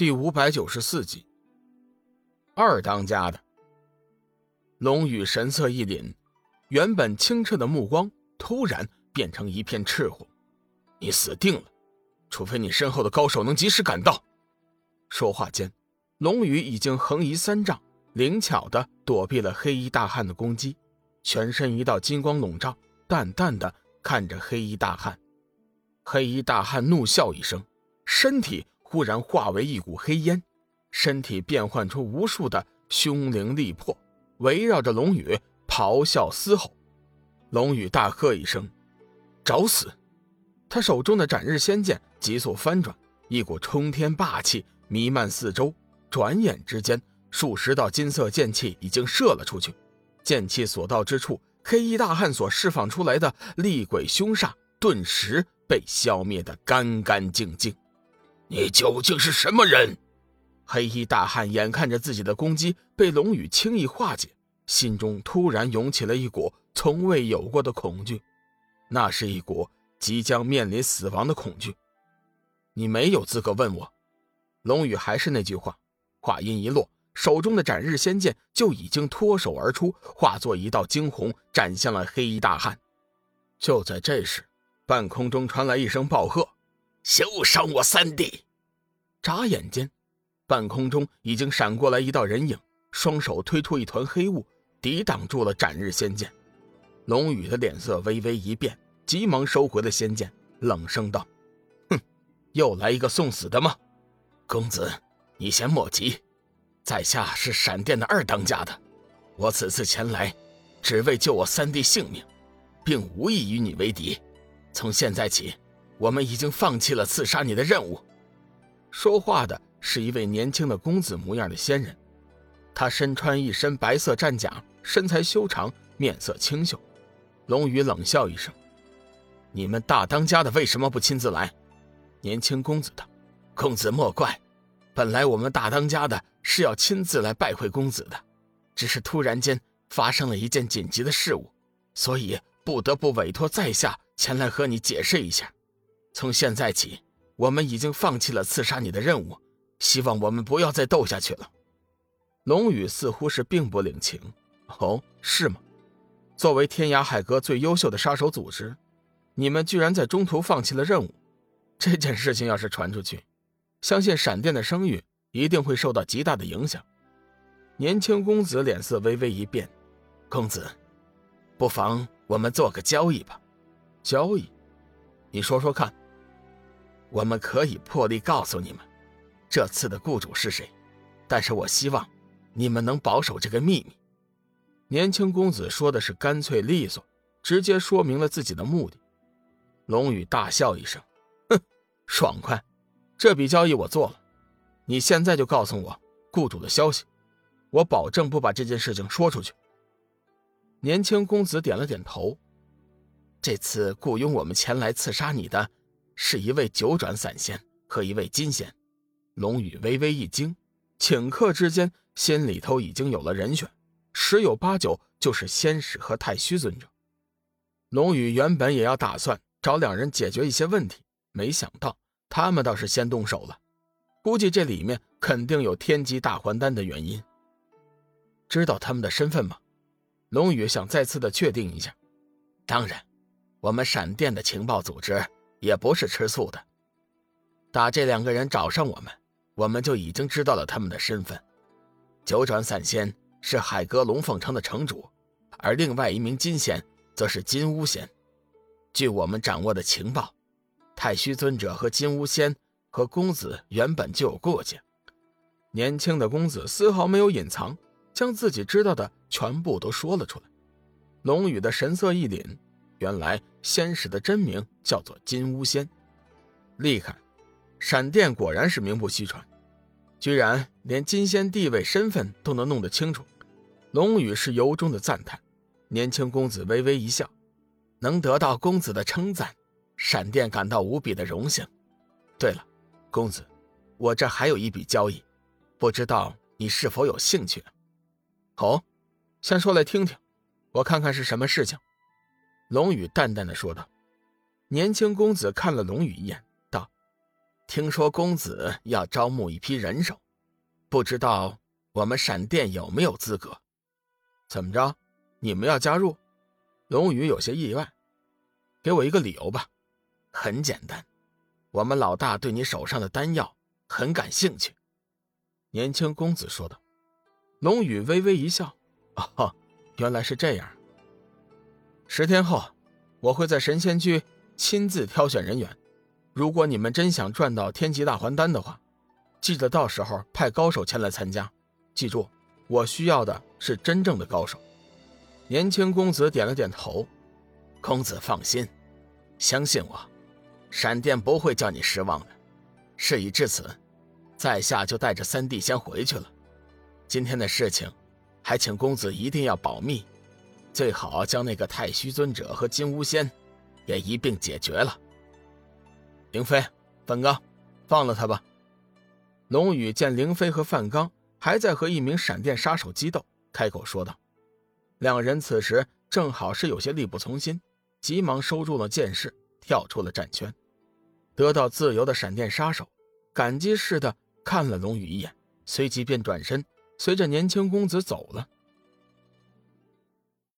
第五百九十四集，二当家的龙宇神色一凛，原本清澈的目光突然变成一片赤火。你死定了，除非你身后的高手能及时赶到。说话间，龙宇已经横移三丈，灵巧的躲避了黑衣大汉的攻击，全身一道金光笼罩，淡淡的看着黑衣大汉。黑衣大汉怒笑一声，身体。忽然化为一股黑烟，身体变换出无数的凶灵力魄，围绕着龙宇咆哮嘶吼。龙宇大喝一声：“找死！”他手中的斩日仙剑急速翻转，一股冲天霸气弥漫四周。转眼之间，数十道金色剑气已经射了出去。剑气所到之处，黑衣大汉所释放出来的厉鬼凶煞顿时被消灭得干干净净。你究竟是什么人？黑衣大汉眼看着自己的攻击被龙宇轻易化解，心中突然涌起了一股从未有过的恐惧，那是一股即将面临死亡的恐惧。你没有资格问我。龙宇还是那句话，话音一落，手中的斩日仙剑就已经脱手而出，化作一道惊鸿，斩向了黑衣大汉。就在这时，半空中传来一声暴喝。休伤我三弟！眨眼间，半空中已经闪过来一道人影，双手推出一团黑雾，抵挡住了斩日仙剑。龙宇的脸色微微一变，急忙收回了仙剑，冷声道：“哼，又来一个送死的吗？公子，你先莫急，在下是闪电的二当家的，我此次前来，只为救我三弟性命，并无意与你为敌。从现在起。”我们已经放弃了刺杀你的任务。说话的是一位年轻的公子模样的仙人，他身穿一身白色战甲，身材修长，面色清秀。龙宇冷笑一声：“你们大当家的为什么不亲自来？”年轻公子道：“公子莫怪，本来我们大当家的是要亲自来拜会公子的，只是突然间发生了一件紧急的事物，所以不得不委托在下前来和你解释一下。”从现在起，我们已经放弃了刺杀你的任务，希望我们不要再斗下去了。龙宇似乎是并不领情。哦，是吗？作为天涯海阁最优秀的杀手组织，你们居然在中途放弃了任务，这件事情要是传出去，相信闪电的声誉一定会受到极大的影响。年轻公子脸色微微一变，公子，不妨我们做个交易吧。交易？你说说看。我们可以破例告诉你们，这次的雇主是谁，但是我希望你们能保守这个秘密。年轻公子说的是干脆利索，直接说明了自己的目的。龙宇大笑一声，哼，爽快，这笔交易我做了。你现在就告诉我雇主的消息，我保证不把这件事情说出去。年轻公子点了点头，这次雇佣我们前来刺杀你的。是一位九转散仙和一位金仙，龙宇微微一惊，顷刻之间心里头已经有了人选，十有八九就是仙使和太虚尊者。龙宇原本也要打算找两人解决一些问题，没想到他们倒是先动手了，估计这里面肯定有天机大还丹的原因。知道他们的身份吗？龙宇想再次的确定一下。当然，我们闪电的情报组织。也不是吃素的。打这两个人找上我们，我们就已经知道了他们的身份。九转散仙是海阁龙凤城的城主，而另外一名金仙则是金乌仙。据我们掌握的情报，太虚尊者和金乌仙和公子原本就有过节。年轻的公子丝毫没有隐藏，将自己知道的全部都说了出来。龙宇的神色一凛。原来仙使的真名叫做金乌仙，厉害！闪电果然是名不虚传，居然连金仙地位、身份都能弄得清楚。龙宇是由衷的赞叹。年轻公子微微一笑，能得到公子的称赞，闪电感到无比的荣幸。对了，公子，我这还有一笔交易，不知道你是否有兴趣？哦，先说来听听，我看看是什么事情。龙宇淡淡的说道：“年轻公子看了龙宇一眼，道：‘听说公子要招募一批人手，不知道我们闪电有没有资格？怎么着？你们要加入？龙宇有些意外，给我一个理由吧。很简单，我们老大对你手上的丹药很感兴趣。年轻公子说道。龙宇微微一笑：“哦，原来是这样。十天后，我会在神仙居亲自挑选人员。如果你们真想赚到天级大还丹的话，记得到时候派高手前来参加。记住，我需要的是真正的高手。”年轻公子点了点头：“公子放心，相信我，闪电不会叫你失望的。事已至此，在下就带着三弟先回去了。今天的事情，还请公子一定要保密，最好将那个太虚尊者和金乌仙也一并解决了。”凌飞、范刚，放了他吧。龙宇见凌飞和范刚还在和一名闪电杀手激斗，开口说道。两人此时正好是有些力不从心，急忙收住了剑势，跳出了战圈。得到自由的闪电杀手感激似的看了龙宇一眼，随即便转身，随着年轻公子走了。